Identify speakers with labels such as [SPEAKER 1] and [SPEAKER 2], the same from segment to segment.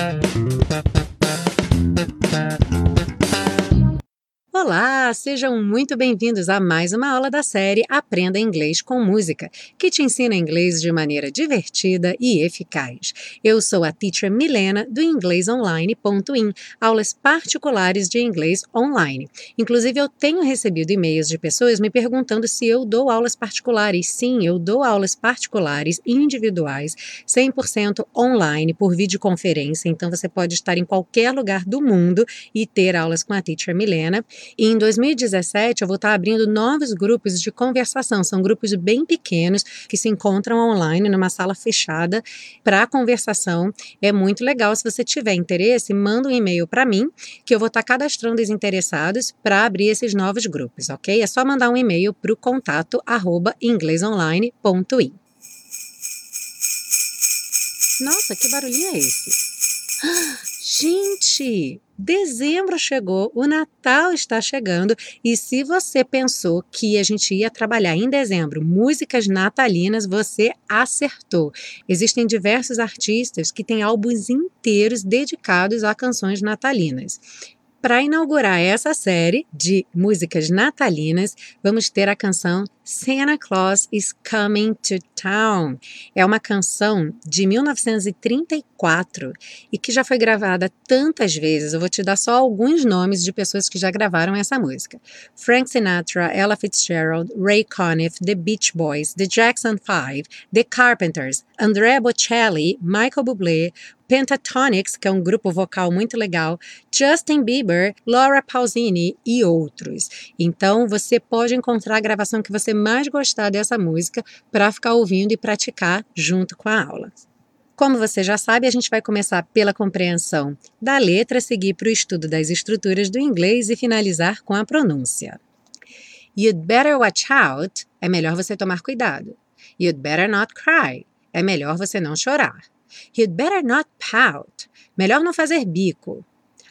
[SPEAKER 1] Thank you. Olá, sejam muito bem-vindos a mais uma aula da série Aprenda Inglês com Música, que te ensina inglês de maneira divertida e eficaz. Eu sou a teacher Milena do inglesonline.in, aulas particulares de inglês online. Inclusive, eu tenho recebido e-mails de pessoas me perguntando se eu dou aulas particulares. Sim, eu dou aulas particulares individuais, 100% online por videoconferência, então você pode estar em qualquer lugar do mundo e ter aulas com a teacher Milena. E em 2017 eu vou estar abrindo novos grupos de conversação. São grupos bem pequenos que se encontram online numa sala fechada para conversação. É muito legal. Se você tiver interesse, manda um e-mail para mim que eu vou estar cadastrando os interessados para abrir esses novos grupos, ok? É só mandar um e-mail para o contato arroba inglesonline.in. Nossa, que barulhinho é esse? Gente, Dezembro chegou, o Natal está chegando e se você pensou que a gente ia trabalhar em dezembro músicas natalinas, você acertou. Existem diversos artistas que têm álbuns inteiros dedicados a canções natalinas. Para inaugurar essa série de músicas natalinas, vamos ter a canção Santa Claus is Coming to Town. É uma canção de 1934 e que já foi gravada tantas vezes. Eu vou te dar só alguns nomes de pessoas que já gravaram essa música: Frank Sinatra, Ella Fitzgerald, Ray Conniff, The Beach Boys, The Jackson Five, The Carpenters, Andrea Bocelli, Michael Bublé, Pentatonix, que é um grupo vocal muito legal, Justin Bieber, Laura Pausini e outros. Então você pode encontrar a gravação que você mais gostar dessa música para ficar ouvindo e praticar junto com a aula. Como você já sabe, a gente vai começar pela compreensão da letra, seguir para o estudo das estruturas do inglês e finalizar com a pronúncia. You'd better watch out é melhor você tomar cuidado. You'd better not cry é melhor você não chorar. You'd better not pout. Melhor não fazer bico.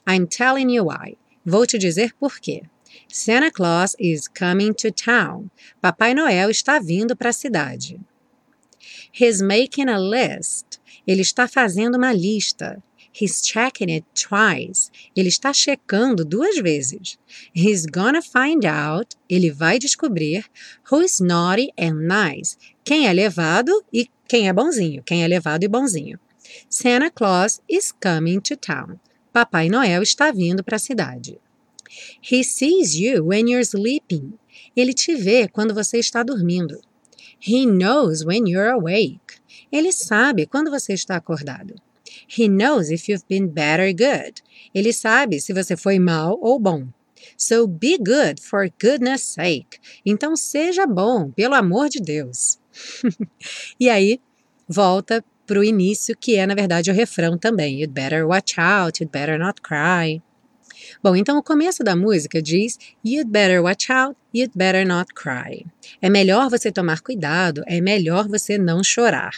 [SPEAKER 1] I'm telling you why. Vou te dizer por quê. Santa Claus is coming to town. Papai Noel está vindo para a cidade. He's making a list. Ele está fazendo uma lista. He's checking it twice. Ele está checando duas vezes. He's gonna find out. Ele vai descobrir who's naughty and nice. Quem é levado e quem é bonzinho, quem é levado e bonzinho. Santa Claus is coming to town. Papai Noel está vindo para a cidade. He sees you when you're sleeping. Ele te vê quando você está dormindo. He knows when you're awake. Ele sabe quando você está acordado. He knows if you've been bad or good. Ele sabe se você foi mal ou bom. So be good for goodness sake. Então seja bom, pelo amor de Deus. e aí, volta para o início, que é, na verdade, o refrão também. You'd better watch out, you'd better not cry. Bom, então o começo da música diz You'd better watch out, you'd better not cry. É melhor você tomar cuidado, é melhor você não chorar.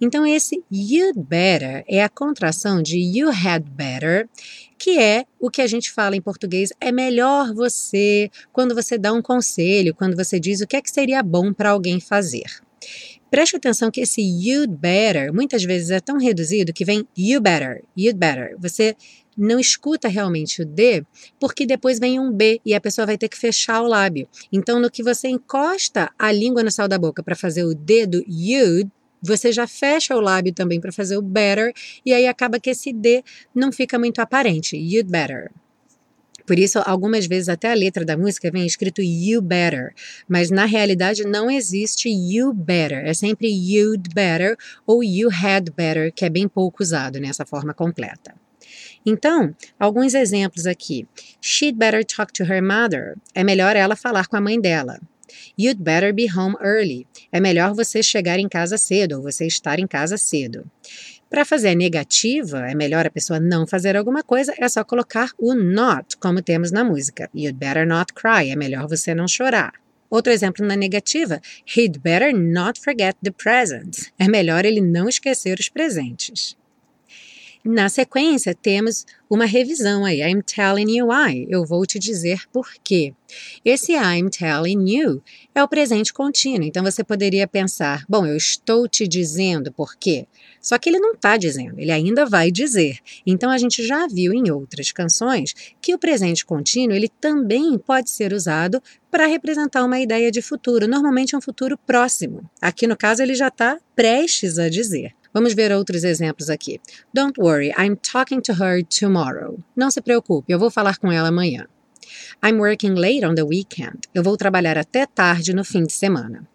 [SPEAKER 1] Então esse you'd better é a contração de you had better, que é o que a gente fala em português, é melhor você, quando você dá um conselho, quando você diz o que é que seria bom para alguém fazer. Preste atenção que esse you'd better muitas vezes é tão reduzido que vem you better, you'd better. Você não escuta realmente o D, porque depois vem um B e a pessoa vai ter que fechar o lábio. Então, no que você encosta a língua no céu da boca para fazer o D do you, você já fecha o lábio também para fazer o better, e aí acaba que esse D não fica muito aparente. You'd better. Por isso, algumas vezes até a letra da música vem escrito you better, mas na realidade não existe you better, é sempre you'd better ou you had better, que é bem pouco usado nessa forma completa. Então, alguns exemplos aqui. She'd better talk to her mother. É melhor ela falar com a mãe dela. You'd better be home early. É melhor você chegar em casa cedo ou você estar em casa cedo. Para fazer a negativa, é melhor a pessoa não fazer alguma coisa, é só colocar o not, como temos na música. You'd better not cry. É melhor você não chorar. Outro exemplo na negativa, he'd better not forget the presents. É melhor ele não esquecer os presentes. Na sequência, temos uma revisão aí. I'm telling you why. Eu vou te dizer por quê. Esse I'm telling you é o presente contínuo. Então você poderia pensar: bom, eu estou te dizendo por quê. Só que ele não está dizendo, ele ainda vai dizer. Então a gente já viu em outras canções que o presente contínuo ele também pode ser usado para representar uma ideia de futuro, normalmente um futuro próximo. Aqui no caso ele já está prestes a dizer. Vamos ver outros exemplos aqui. Don't worry, I'm talking to her tomorrow. Não se preocupe, eu vou falar com ela amanhã. I'm working late on the weekend. Eu vou trabalhar até tarde no fim de semana.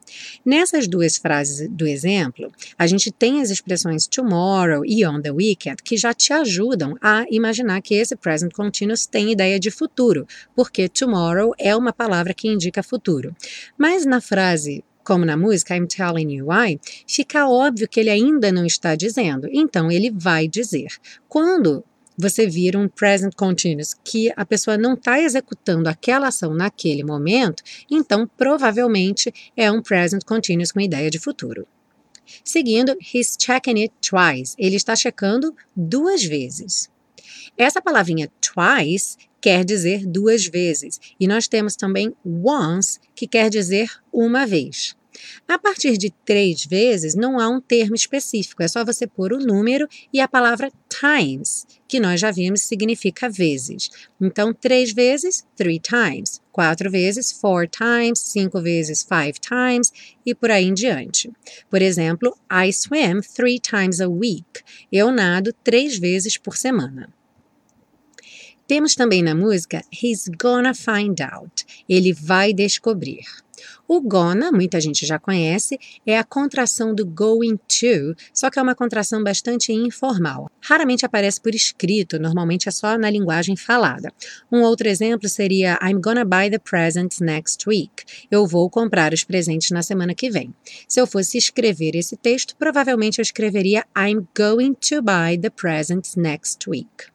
[SPEAKER 1] Nessas duas frases do exemplo, a gente tem as expressões tomorrow e on the weekend que já te ajudam a imaginar que esse present continuous tem ideia de futuro, porque tomorrow é uma palavra que indica futuro. Mas na frase como na música I'm Telling You Why, fica óbvio que ele ainda não está dizendo, então ele vai dizer. Quando você vira um present continuous, que a pessoa não está executando aquela ação naquele momento, então provavelmente é um present continuous com ideia de futuro. Seguindo, he's checking it twice. Ele está checando duas vezes. Essa palavrinha twice quer dizer duas vezes. E nós temos também once, que quer dizer uma vez. A partir de três vezes, não há um termo específico, é só você pôr o número e a palavra times, que nós já vimos significa vezes. Então, três vezes, three times. Quatro vezes, four times. Cinco vezes, five times. E por aí em diante. Por exemplo, I swim three times a week. Eu nado três vezes por semana. Temos também na música He's Gonna Find Out. Ele vai descobrir. O gonna, muita gente já conhece, é a contração do going to, só que é uma contração bastante informal. Raramente aparece por escrito, normalmente é só na linguagem falada. Um outro exemplo seria I'm gonna buy the presents next week. Eu vou comprar os presentes na semana que vem. Se eu fosse escrever esse texto, provavelmente eu escreveria I'm going to buy the presents next week.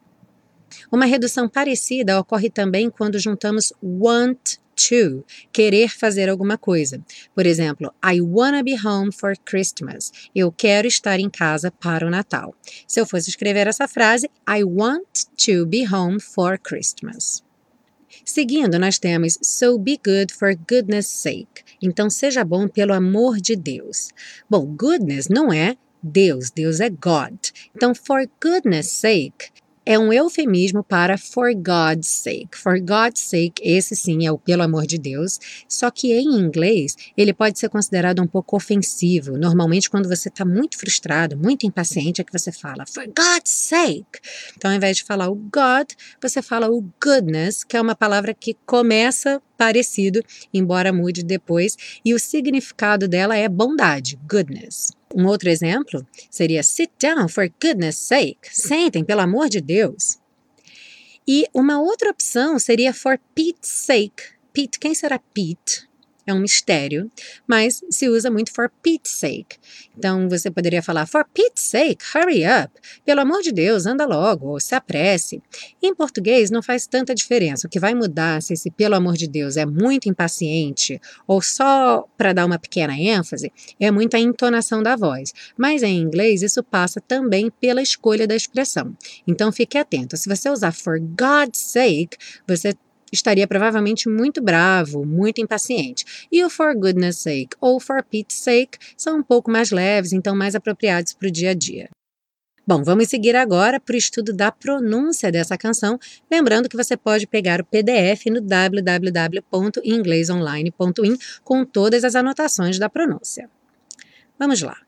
[SPEAKER 1] Uma redução parecida ocorre também quando juntamos want to, querer fazer alguma coisa. Por exemplo, I wanna be home for Christmas. Eu quero estar em casa para o Natal. Se eu fosse escrever essa frase, I want to be home for Christmas. Seguindo, nós temos So be good for goodness sake. Então, seja bom pelo amor de Deus. Bom, goodness não é Deus, Deus é God. Então, for goodness sake é um eufemismo para for God's sake. For God's sake, esse sim é o pelo amor de Deus, só que em inglês ele pode ser considerado um pouco ofensivo. Normalmente, quando você está muito frustrado, muito impaciente, é que você fala for God's sake. Então, ao invés de falar o God, você fala o goodness, que é uma palavra que começa parecido, embora mude depois, e o significado dela é bondade, goodness. Um outro exemplo seria sit down for goodness sake. Sentem, pelo amor de Deus. E uma outra opção seria for Pete's sake. Pete, quem será Pete? É um mistério, mas se usa muito for Pete's sake. Então você poderia falar for Pete's sake, hurry up. Pelo amor de Deus, anda logo, ou se apresse. Em português não faz tanta diferença. O que vai mudar se esse pelo amor de Deus é muito impaciente ou só para dar uma pequena ênfase é muito a entonação da voz. Mas em inglês isso passa também pela escolha da expressão. Então fique atento. Se você usar for God's sake, você estaria provavelmente muito bravo, muito impaciente. E o for goodness sake ou for Pete's sake são um pouco mais leves, então mais apropriados para o dia a dia. Bom, vamos seguir agora para o estudo da pronúncia dessa canção, lembrando que você pode pegar o PDF no www.inglesonline.in com todas as anotações da pronúncia. Vamos lá.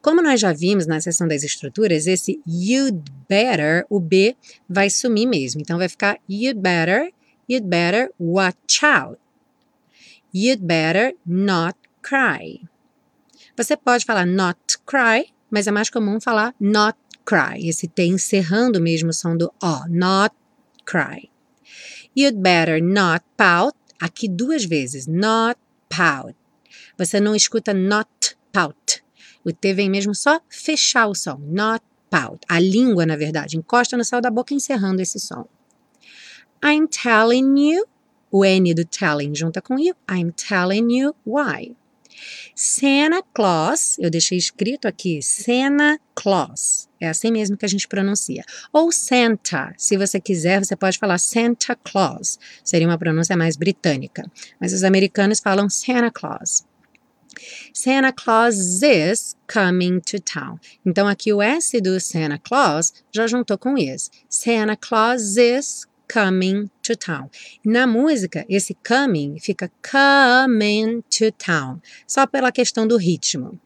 [SPEAKER 1] Como nós já vimos na seção das estruturas, esse you'd better, o B vai sumir mesmo. Então vai ficar you'd better You'd better watch out. You'd better not cry. Você pode falar not cry, mas é mais comum falar not cry. Esse T encerrando mesmo o som do O. Not cry. You'd better not pout. Aqui duas vezes. Not pout. Você não escuta not pout. O T vem mesmo só fechar o som. Not pout. A língua, na verdade, encosta no céu da boca encerrando esse som. I'm telling you, o N do telling junta com you, I'm telling you why. Santa Claus, eu deixei escrito aqui, Santa Claus. É assim mesmo que a gente pronuncia. Ou Santa, se você quiser, você pode falar Santa Claus. Seria uma pronúncia mais britânica. Mas os americanos falam Santa Claus. Santa Claus is coming to town. Então aqui o S do Santa Claus já juntou com is. Santa Claus is coming to town. Na música, esse coming fica coming to town, só pela questão do ritmo.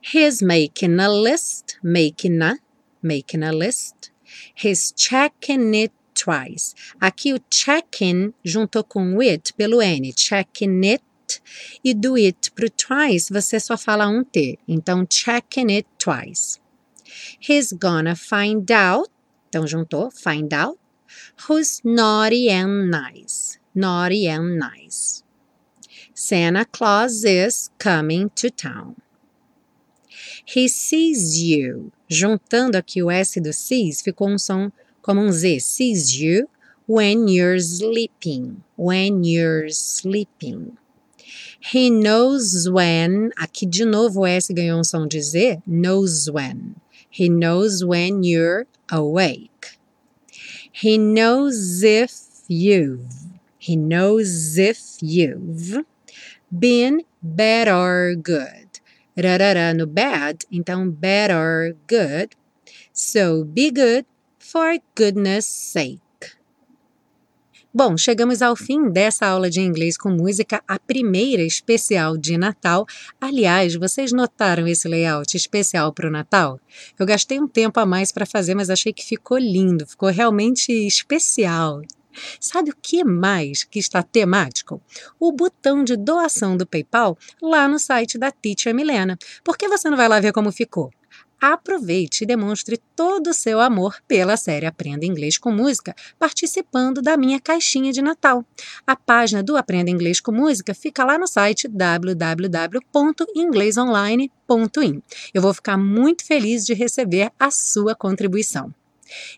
[SPEAKER 1] He's making a list, making a, making a list. He's checking it twice. Aqui o checking juntou com it pelo N, checking it. E do it pro twice você só fala um T, então checking it twice. He's gonna find out, então juntou, find out who's naughty and nice. Naughty and nice. Santa Claus is coming to town. He sees you. Juntando aqui o S do sees, ficou um som como um Z. Sees you when you're sleeping. When you're sleeping. He knows when. Aqui de novo o S ganhou um som de Z. Knows when. He knows when you're awake. He knows if you've, he knows if you've been bad or good. Rarara no bad, então bad or good. So be good for goodness sake. Bom, chegamos ao fim dessa aula de inglês com música, a primeira especial de Natal. Aliás, vocês notaram esse layout especial para o Natal? Eu gastei um tempo a mais para fazer, mas achei que ficou lindo, ficou realmente especial. Sabe o que mais que está temático? O botão de doação do PayPal lá no site da Teacher Milena. Por que você não vai lá ver como ficou? Aproveite e demonstre todo o seu amor pela série Aprenda Inglês com Música, participando da minha caixinha de Natal. A página do Aprenda Inglês com Música fica lá no site www.inglesonline.in. Eu vou ficar muito feliz de receber a sua contribuição.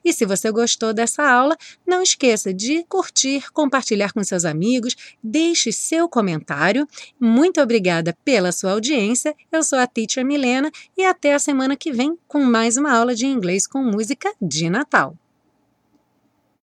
[SPEAKER 1] E se você gostou dessa aula, não esqueça de curtir, compartilhar com seus amigos, deixe seu comentário. Muito obrigada pela sua audiência. Eu sou a Teacher Milena e até a semana que vem com mais uma aula de inglês com música de Natal.